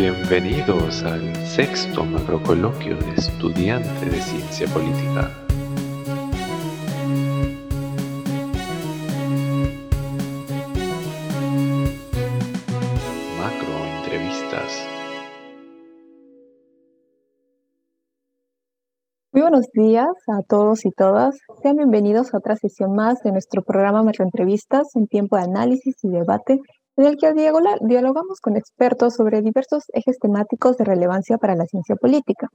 Bienvenidos al sexto macrocoloquio de estudiante de ciencia política. Macro entrevistas. Muy buenos días a todos y todas. Sean bienvenidos a otra sesión más de nuestro programa Macroentrevistas, un tiempo de análisis y debate en el que dialogamos con expertos sobre diversos ejes temáticos de relevancia para la ciencia política.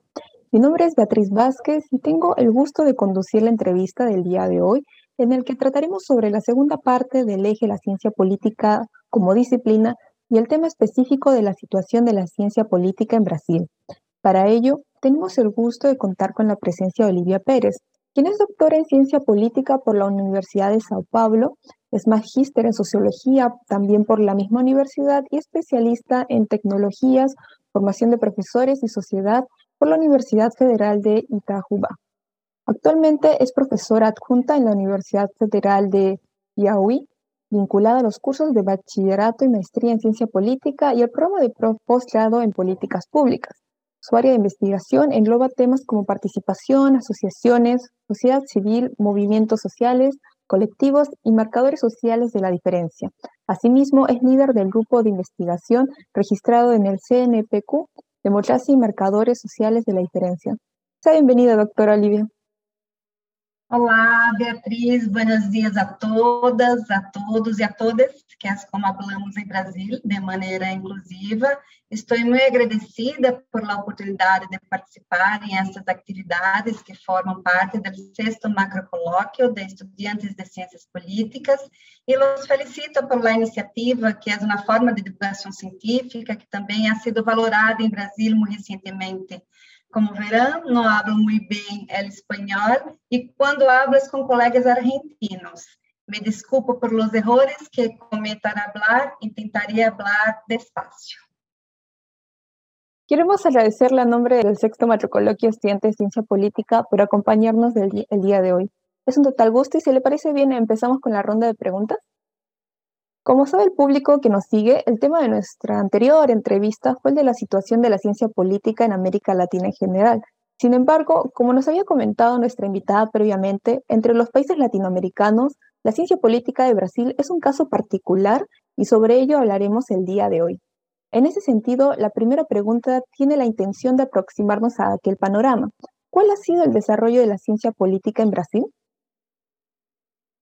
Mi nombre es Beatriz Vázquez y tengo el gusto de conducir la entrevista del día de hoy, en el que trataremos sobre la segunda parte del eje la ciencia política como disciplina y el tema específico de la situación de la ciencia política en Brasil. Para ello, tenemos el gusto de contar con la presencia de Olivia Pérez, quien es doctora en ciencia política por la Universidad de Sao Paulo, es magíster en sociología también por la misma universidad y especialista en tecnologías, formación de profesores y sociedad por la Universidad Federal de Itajuba. Actualmente es profesora adjunta en la Universidad Federal de Piauí, vinculada a los cursos de bachillerato y maestría en ciencia política y el programa de postgrado en políticas públicas. Su área de investigación engloba temas como participación, asociaciones, sociedad civil, movimientos sociales, colectivos y marcadores sociales de la diferencia. Asimismo, es líder del grupo de investigación registrado en el CNPq, Democracia y Marcadores Sociales de la Diferencia. Sea bienvenida, doctora Olivia. Olá, Beatriz, buenos dias a todas, a todos e a todas, que é como falamos em Brasil, de maneira inclusiva. Estou muito agradecida por a oportunidade de participar em essas atividades que formam parte do sexto macrocolóquio de estudantes de ciências políticas e os felicito por a iniciativa, que é uma forma de divulgação científica que também ha sido valorada em Brasil muito recentemente como verão, não hablo muito bem el espanhol e quando hablo com colegas argentinos. Me desculpo por los errores que cometo al hablar y tentaré hablar despacio. Queremos agradecerle a nombre del sexto matricoloquio estudiante de Ciencia Política por acompañarnos el día de hoy. Es un total gusto y si le parece bien empezamos con la ronda de preguntas. Como sabe el público que nos sigue, el tema de nuestra anterior entrevista fue el de la situación de la ciencia política en América Latina en general. Sin embargo, como nos había comentado nuestra invitada previamente, entre los países latinoamericanos, la ciencia política de Brasil es un caso particular y sobre ello hablaremos el día de hoy. En ese sentido, la primera pregunta tiene la intención de aproximarnos a aquel panorama. ¿Cuál ha sido el desarrollo de la ciencia política en Brasil?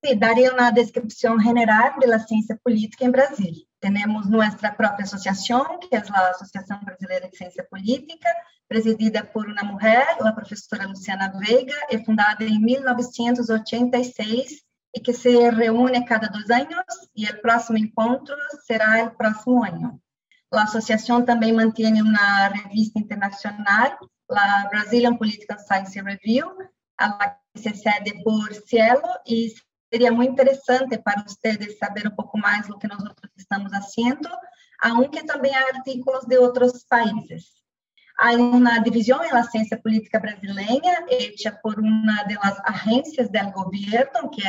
Sí, daría una descripción general de la ciencia política en Brasil. Tenemos nuestra propia asociación, que es la Asociación Brasileira de Ciencia Política, presidida por una mujer, la profesora Luciana Veiga, y fundada en 1986 y que se reúne cada dos años y el próximo encuentro será el próximo año. La asociación también mantiene una revista internacional, la Brazilian Political Science Review, a que se cede por Cielo y seria muito interessante para vocês saber um pouco mais do que nós estamos fazendo, aunque também há artículos de outros países. Há uma divisão na ciência política brasileira, hecha por uma das agências do governo, que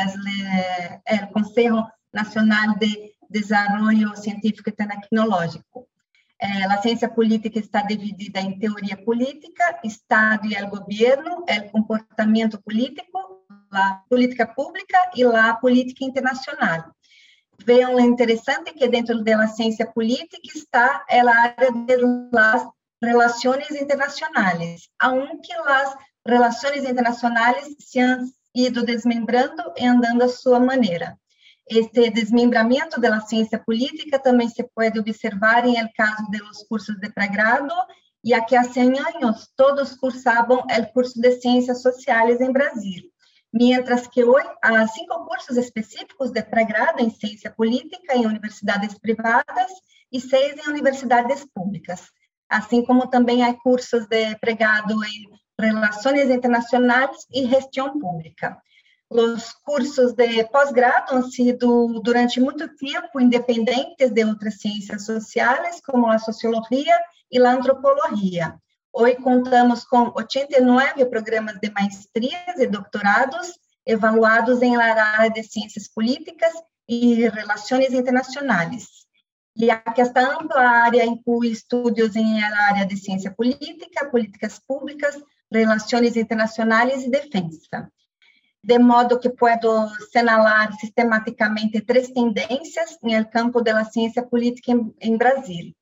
é o Conselho Nacional de Desenvolvimento Científico e Tecnológico. Eh, a ciência política está dividida em teoria política, Estado e o governo, o comportamento político la política pública e la política internacional. Vean lo interessante que dentro da ciência política está a área das relações internacionais, aunque as relações internacionais se han ido desmembrando e andando a sua maneira. Este desmembramento da ciência política também se pode observar em el caso de los cursos de pregrado, e aqui há 100 anos todos cursavam o curso de Ciências Sociais em Brasil mientras que hoje há cinco cursos específicos de pré-grado em ciência política em universidades privadas e seis em universidades públicas, assim como também há cursos de pré-grado em relações internacionais e gestão pública. Os cursos de pós-grado han sido durante muito tempo independentes de outras ciências sociais, como a sociologia e a antropologia. Hoje contamos com 89 programas de maestrias e doutorados evaluados em área de ciências políticas e relações internacionais. E esta ampla área inclui estudos em área de ciência política, políticas públicas, relações internacionais e defesa. De modo que puedo señalar sistemáticamente três tendências no campo da ciência política em Brasil.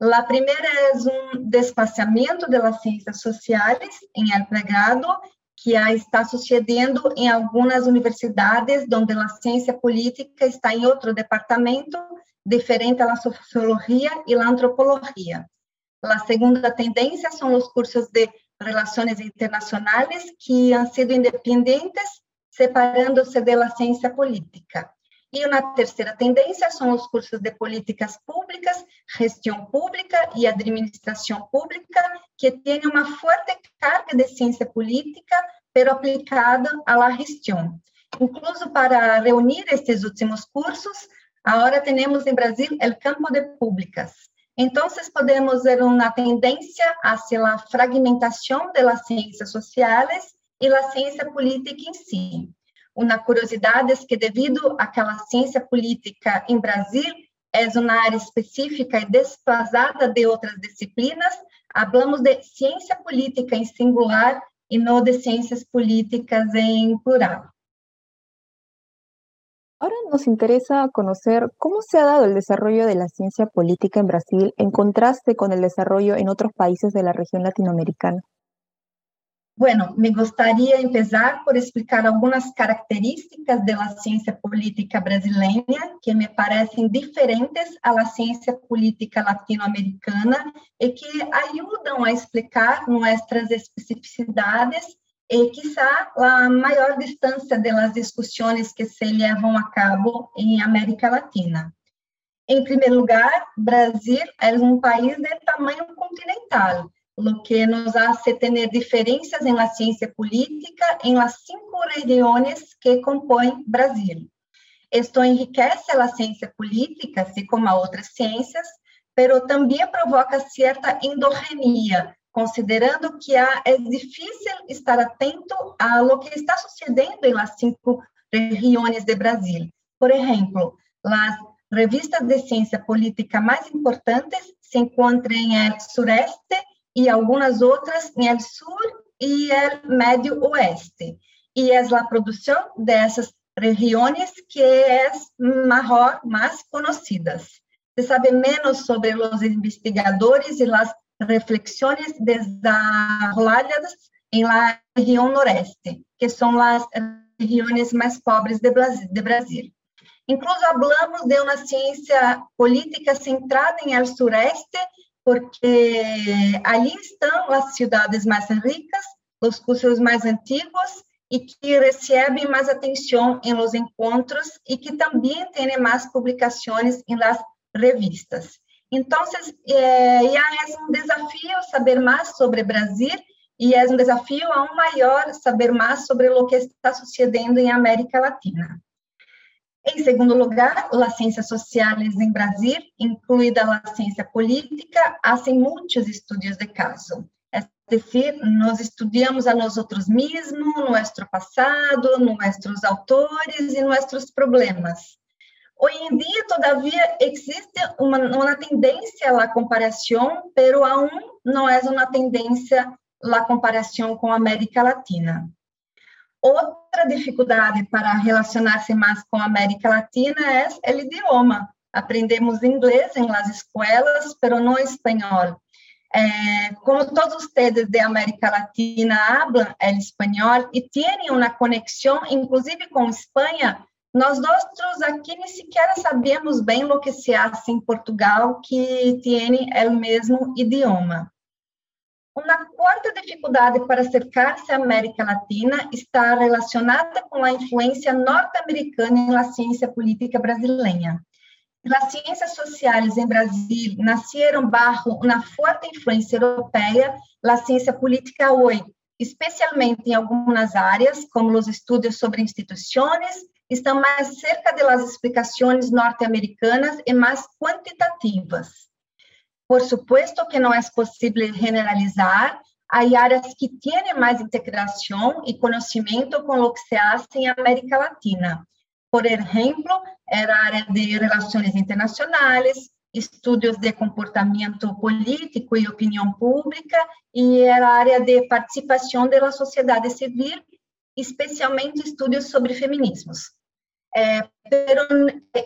A primeira é um despaciamento das ciências sociais em el pregrado, que está sucedendo em algumas universidades, onde a ciência política está em outro departamento, diferente à sociologia e à antropologia. A segunda tendência são os cursos de relações internacionais, que han sido independentes, separando-se da ciência política. E uma terceira tendência são os cursos de políticas públicas, gestão pública e administração pública, que têm uma forte carga de ciência política, pero aplicada à gestão. Incluso para reunir estes últimos cursos, agora temos em Brasil o campo de públicas. Então, podemos ver uma tendência hacia a fragmentação das ciências sociais e da ciência política em si. Uma curiosidade é que, devido àquela ciência política em Brasil, é uma área específica e desplazada de outras disciplinas, falamos de ciência política em singular e não de ciências políticas em plural. Ahora nos interesa conocer cómo se ha dado el desarrollo de la ciencia política en Brasil en contraste con el desarrollo en otros países de la región latinoamericana. Bueno, me gustaría empezar por explicar algunas características de la ciencia política brasileña que me parecen diferentes a la ciencia política latinoamericana y que ayudan a explicar nuestras especificidades e quizá a maior distância das discussões que se levam a cabo em América Latina. Em primeiro lugar, Brasil é um país de tamanho continental, lo que nos hace tener diferencias en la ciencia política en las cinco regiones que compõem Brasil. Esto enriquece a ciência política, assim como a outras ciências, pero também provoca certa endogenia, considerando que é difícil estar atento a lo que está sucedendo em las cinco regiões de Brasil. Por exemplo, as revistas de ciência política mais importantes se encontram em sureste e algumas outras no sul e o médio oeste. E é a produção dessas regiões que é maior, mais conhecidas. Se sabe menos sobre os investigadores e as reflexões desarrolladas em la região noreste, que são as regiões mais pobres de Brasil. Incluso falamos de uma ciência política centrada em el sureste porque ali estão as cidades mais ricas, os cursos mais antigos e que recebem mais atenção em los encontros e que também têm mais publicações em las revistas. Então, é, é um desafio saber mais sobre Brasil e é um desafio aún maior saber mais sobre o que está sucedendo em América Latina. Em segundo lugar, as ciências sociais em Brasil, incluída a ciência política, hacen muitos estudos de caso. É decir, nós estudamos a nós outros mesmos, nosso passado, nossos autores e nossos problemas. Hoje em dia, todavia, existe uma, uma tendência à comparação, pero aún não é uma tendência à comparação com a América Latina. Outra dificuldade para relacionar-se mais com a América Latina é o idioma. Aprendemos inglês em las escolas, pero não espanhol. É, como todos vocês de América Latina hablam el espanhol e têm uma conexão, inclusive com Espanha, nós outros aqui nem sequer sabemos bem o que se hace em Portugal, que tem o mesmo idioma. Uma quarta dificuldade para acercar-se à América Latina está relacionada com a influência norte-americana na ciência política brasileira. As ciências sociais em Brasil nasceram bajo uma forte influência europeia na ciência política hoje, especialmente em algumas áreas, como os estudos sobre instituições, estão mais cerca das explicações norte-americanas e mais quantitativas. Por supuesto que não é possível generalizar, há áreas que têm mais integração e conhecimento com o que se faz em América Latina. Por exemplo, era a área de relações internacionais, estudos de comportamento político e opinião pública, e era a área de participação da sociedade civil, especialmente estudos sobre feminismos. É,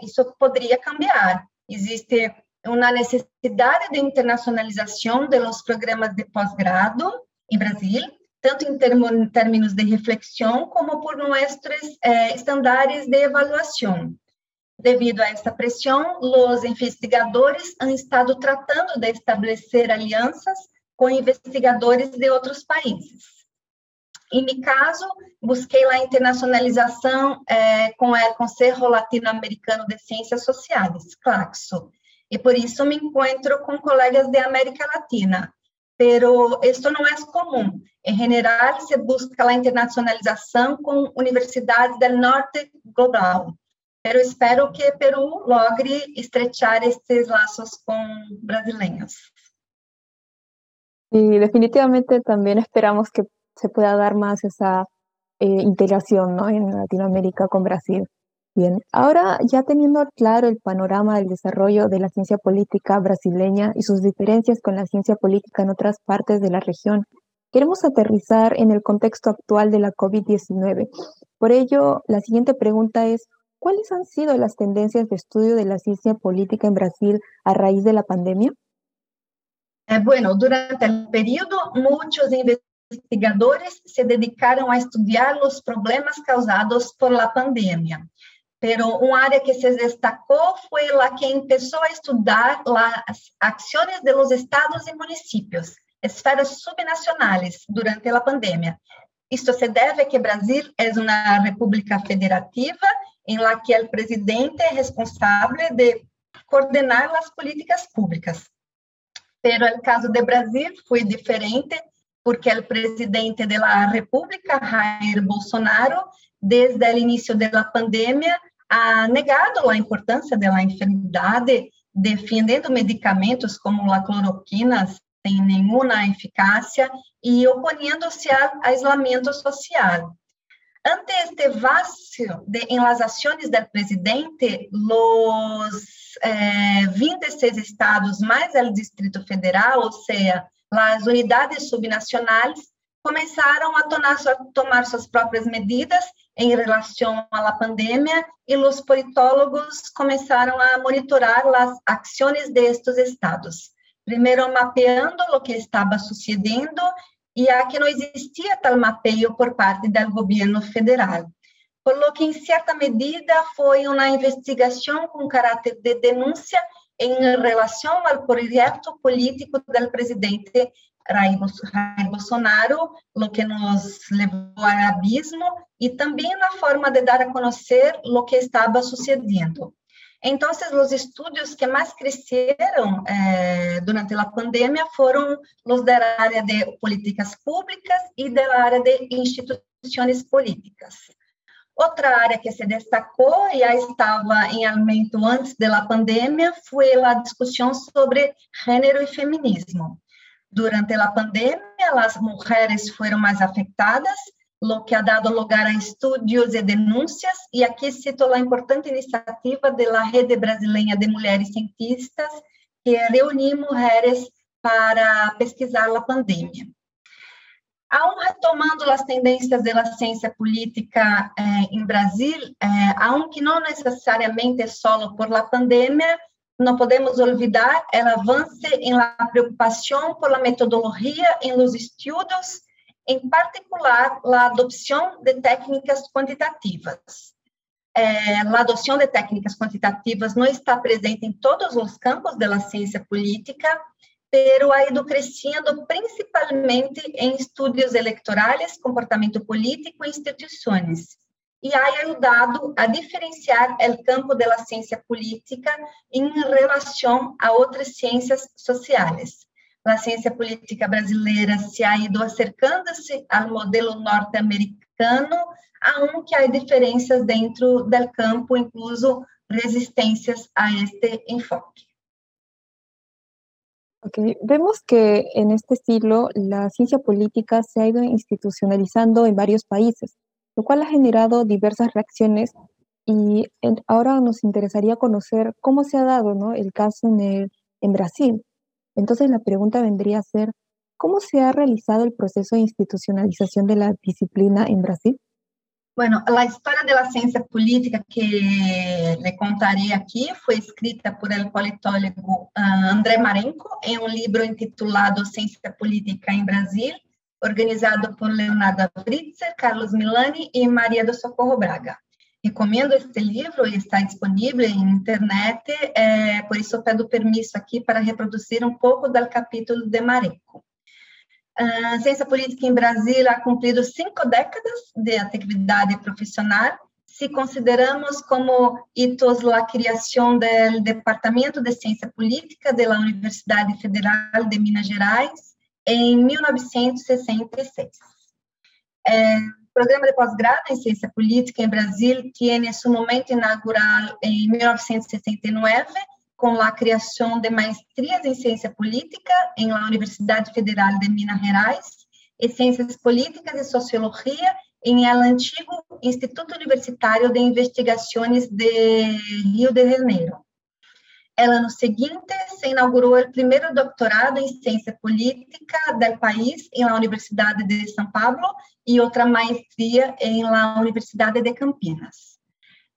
isso poderia cambiar. Existe uma necessidade de internacionalização dos programas de pós-grado em Brasil, tanto em termos de reflexão como por nossos eh, estándares de avaliação. Devido a esta pressão, os investigadores han estado tratando de estabelecer alianças com investigadores de outros países. Em meu caso, busquei a internacionalização eh, com o Conselho Latino-Americano de Ciências Sociais, CLACSO, e por isso me encontro com colegas de América Latina. Pero esto não é comum. Em geral, se busca a internacionalização com universidades do norte global. Pero espero que Peru logre estrechar estes laços com brasileiros. Y definitivamente también esperamos que se pueda dar más esa eh, integración en Latinoamérica con Brasil. Bien, ahora ya teniendo claro el panorama del desarrollo de la ciencia política brasileña y sus diferencias con la ciencia política en otras partes de la región, queremos aterrizar en el contexto actual de la COVID-19. Por ello, la siguiente pregunta es, ¿cuáles han sido las tendencias de estudio de la ciencia política en Brasil a raíz de la pandemia? Eh, bueno, durante el periodo, muchos investigadores se dedicaron a estudiar los problemas causados por la pandemia. Pero uma área que se destacou foi a que começou a estudar as ações de los estados e municípios, esferas subnacionais, durante a pandemia. Isto se deve a que Brasil é uma república federativa em la que o presidente é responsável de coordenar as políticas públicas. Pero o caso de Brasil foi diferente porque o presidente da República, Jair Bolsonaro, desde o início da pandemia, ha negado a importância da enfermidade, defendendo medicamentos como a cloroquina sem nenhuma eficácia e opondo-se ao isolamento social. Ante este vacío de, en las acciones del presidente, los eh, 26 estados mais o Distrito Federal, ou seja, as unidades subnacionais, começaram a tomar, suas próprias medidas em relação à pandemia e os politólogos começaram a monitorar as ações destes estados. Primeiro, mapeando o que estava sucedendo e aqui não existia tal mapeio por parte do governo federal. Por lo que, em certa medida, foi uma investigação com caráter de denúncia em relação ao projeto político do presidente Jair Bolsonaro, o que nos levou ao abismo, e também na forma de dar a conhecer o que estava sucedendo. Então, os estudos que mais cresceram eh, durante a pandemia foram os da área de políticas públicas e da área de instituições políticas. Outra área que se destacou e já estava em aumento antes da pandemia foi a discussão sobre gênero e feminismo. Durante a pandemia, as mulheres foram mais afetadas, o que ha dado lugar a estudos e denúncias, e aqui cito a importante iniciativa da Rede Brasileira de Mulheres Cientistas, que reuniu mulheres para pesquisar a pandemia. Aún retomando as tendências da ciência política eh, em Brasil, eh, aunque não necessariamente solo por la pandemia, não podemos olvidar o avanço em la preocupação por la metodologia em los estudos, em particular, a adoção de técnicas quantitativas. É, a adoção de técnicas quantitativas não está presente em todos os campos da ciência política, pero ha ido crescendo principalmente em estudos eleitorais, comportamento político e instituições e ha ajudado a diferenciar o campo da ciência política em relação a outras ciências sociais. A ciência política brasileira se ha ido acercando-se ao modelo norte-americano, aunque há diferenças dentro do campo, incluso resistências a este enfoque. Okay. Vemos que en este siglo la ciencia política se ha ido institucionalizando en varios países. Lo cual ha generado diversas reacciones Y ahora nos interesaría conocer cómo se ha dado ¿no? el caso en, el, en Brasil. Entonces la pregunta vendría a ser, ¿cómo se ha realizado el proceso de institucionalización de la disciplina en Brasil? Bueno, a história da ciência política que lhe contarei aqui foi escrita por el politólogo uh, André Marenco em um livro intitulado Ciência Política em Brasil, organizado por Leonardo Britzer, Carlos Milani e Maria do Socorro Braga. Recomendo este livro e está disponível em internet, é, por isso peço permisso aqui para reproduzir um pouco do capítulo de Marenco. A ciência política em Brasília ha cumprido cinco décadas de atividade profissional. Se consideramos como hitos a criação do Departamento de Ciência Política da Universidade Federal de Minas Gerais em 1966. É, o programa de pós-grado em Ciência Política em Brasília tem seu momento inaugural em 1969 com a criação de maestrias em ciência política em la Universidade Federal de Minas Gerais e ciências políticas e sociologia em el antigo Instituto Universitário de Investigações de Rio de Janeiro. El ano seguinte se inaugurou o primeiro doutorado em ciência política do país em la Universidade de São Paulo e outra maestria em la Universidade de Campinas.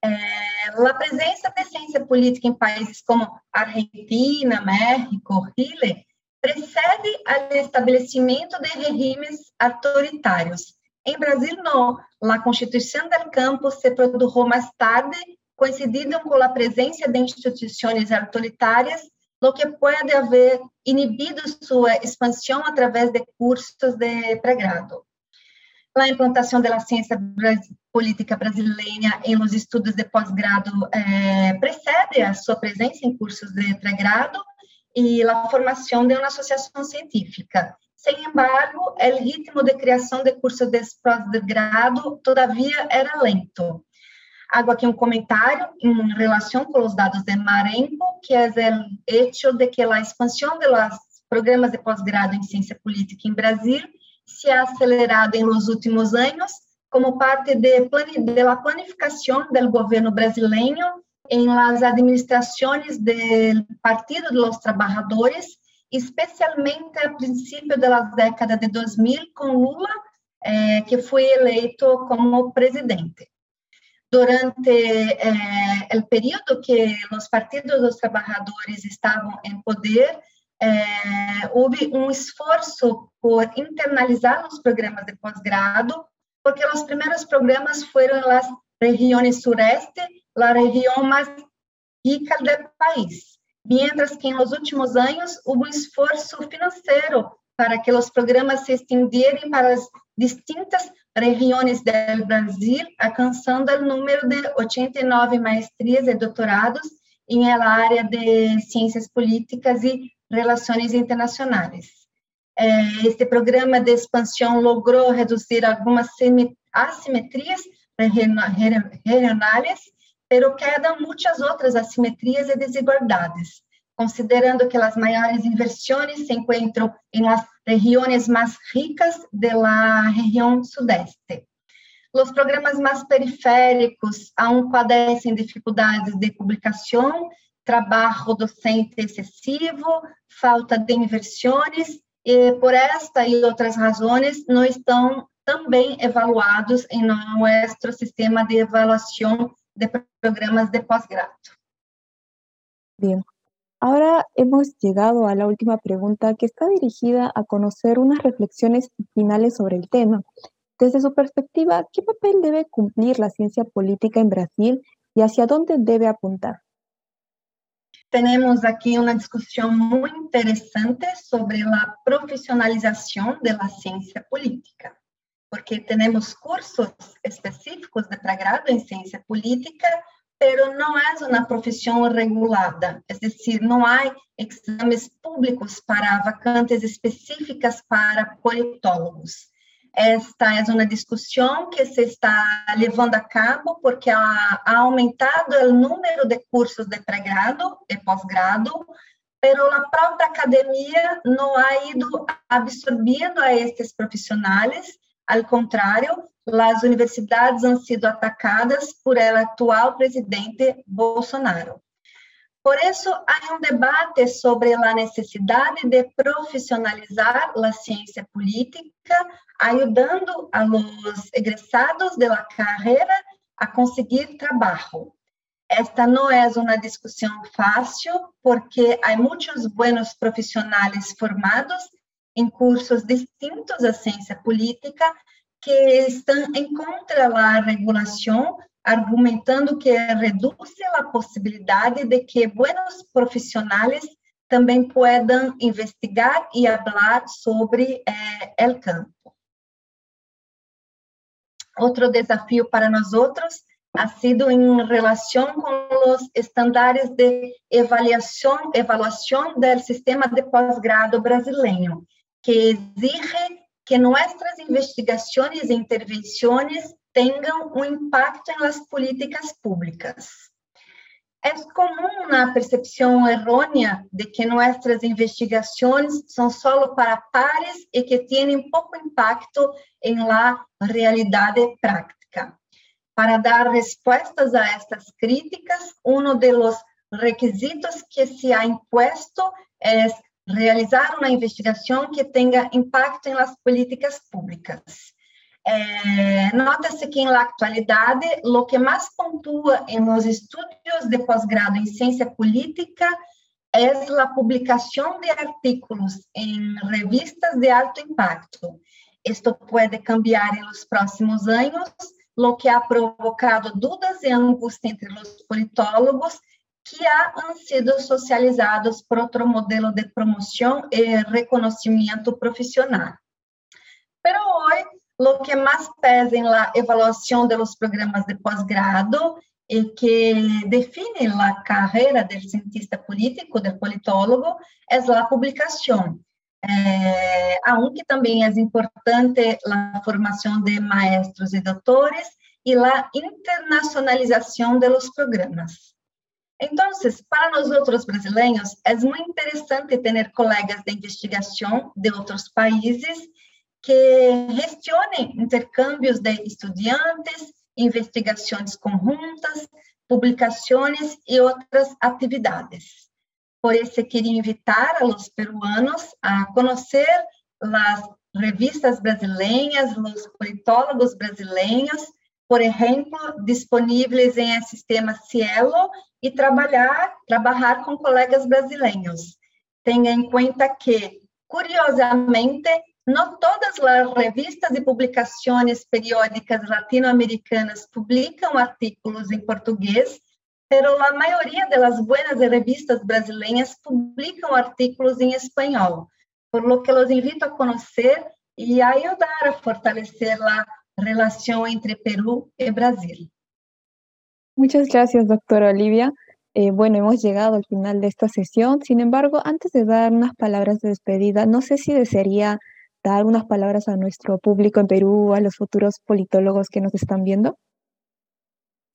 É, a presença de ciência política em países como Argentina, México, Chile, precede o estabelecimento de regimes autoritários. Em Brasil, não. A Constituição do Campo se produziu mais tarde, coincidindo com a presença de instituições autoritárias, o que pode haver inibido sua expansão através de cursos de pré-grado a implantação da ciência política brasileira em los estudos de pós-grado eh, precede a sua presença em cursos de pré-grado e a formação de uma associação científica. Sem embargo, o ritmo de criação de cursos de pós-grado, todavia, era lento. Hago aqui um comentário em relação com os dados de Marenco, que é o hecho de que a expansão de los programas de pós-grado em ciência política em Brasil se ha acelerado em los últimos anos como parte de, de la planificación del gobierno brasileño en las administraciones del Partido de los Trabajadores, especialmente a princípio da década de 2000 com Lula, eh, que foi eleito como presidente. Durante eh, o período que os partidos dos trabalhadores estavam em poder, é, houve um esforço por internalizar os programas de pós-grado, porque os primeiros programas foram nas regiões sureste, a região mais rica do país. Mientras que nos últimos anos houve um esforço financeiro para que os programas se estendessem para as distintas regiões do Brasil, alcançando o número de 89 maestrias e doutorados em área de ciências políticas e Relações Internacionais. É, este programa de expansão logrou reduzir algumas assimetrias regionais, pero quedam muitas outras assimetrias e desigualdades, considerando que as maiores inversões se encontram em las regiões mais ricas da região sudeste. Os programas mais periféricos aún padecem dificuldades de publicação trabalho docente excessivo, falta de inversões, e por esta e outras razões não estão também evaluados em nosso sistema de avaliação de programas de pós-grado. Bien. Ahora hemos llegado a la última pregunta que está dirigida a conocer unas reflexiones finales sobre el tema. Desde su perspectiva, ¿qué papel debe cumplir la ciencia política en Brasil y hacia dónde debe apuntar? Temos aqui uma discussão muito interessante sobre a profissionalização da ciência política, porque temos cursos específicos de pré-grado em ciência política, pero não é uma profissão regulada, é decir, não há exames públicos para vacantes específicas para politólogos. Esta é uma discussão que se está levando a cabo porque ha aumentado o número de cursos de pré-grado e pós-grado, pero a própria academia não ha ido absorvendo a estes profissionais Al contrário, as universidades han sido atacadas por el atual presidente Bolsonaro. Por isso, há um debate sobre a necessidade de profissionalizar a ciência política, ajudando a los egresados de la carreira a conseguir trabalho. Esta não é uma discussão fácil, porque há muitos buenos profissionais formados em cursos distintos à ciência política que estão em contra da regulação, argumentando que reduz a possibilidade de que buenos profissionais também possam investigar e falar sobre eh, campo. Outro desafio para nós outros ha sido em relação com os estándares de avaliação, avaliação do sistema de pós-grado brasileiro, que exige que nossas investigações e intervenções tenham um impacto em políticas públicas. É comum na percepção errônea de que nossas investigações são só para pares e que têm pouco impacto em la realidade prática. Para dar respostas a estas críticas, um dos requisitos que se ha impuesto é realizar uma investigação que tenha impacto nas políticas públicas. É, Nota-se que, na atualidade, o que mais pontua em los estudos de pós-grado em ciência política é a publicação de artículos em revistas de alto impacto. Isto pode cambiar em próximos anos lo que ha provocado dudas e angústia entre os politólogos que han sido socializados por outro modelo de promoção e reconhecimento profissional. Pero hoje, lo que mais pesa evaluação de los programas de pós-grado e que define a carreira do cientista político, do politólogo, é a publicação. É, aunque também é importante a formação de maestros e doutores e a internacionalização de los programas. Então, para nós outros brasileiros, é muito interessante ter colegas de investigação de outros países que gestionem intercâmbios de estudantes, investigações conjuntas, publicações e outras atividades. Por isso, queria invitar a los peruanos a conhecer as revistas brasileiras, os politólogos brasileiros, por exemplo, disponíveis em sistema Cielo e trabalhar, trabalhar com colegas brasileiros. Tenha em conta que, curiosamente, não todas as revistas e publicações periódicas latino-americanas publicam artículos em português pero a maioria das buenas revistas brasileiras publicam artículos em espanhol, por lo que los invito a conhecer e a ajudar a fortalecer a relação entre Perú e Brasil. Muchas gracias, doctora Olivia. Eh, bueno, hemos llegado al final de esta sesión. Sin embargo, antes de dar unas palabras de despedida, no sé si desearía dar unas palabras a nuestro público en Perú, a los futuros politólogos que nos están viendo.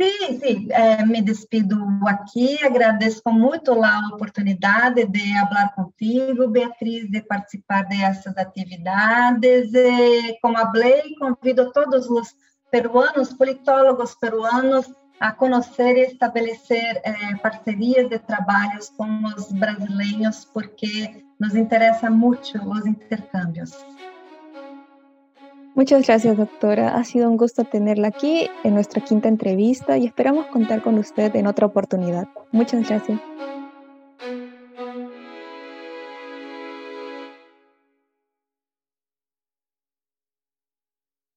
Sim, sim, é, me despido aqui, agradeço muito a oportunidade de falar contigo, Beatriz, de participar dessas atividades. E, como falei, convido todos os peruanos, politólogos peruanos, a conhecer e estabelecer é, parcerias de trabalhos com os brasileiros, porque nos interessa muito os intercâmbios. Muchas gracias, doctora. Ha sido un gusto tenerla aquí en nuestra quinta entrevista y esperamos contar con usted en otra oportunidad. Muchas gracias.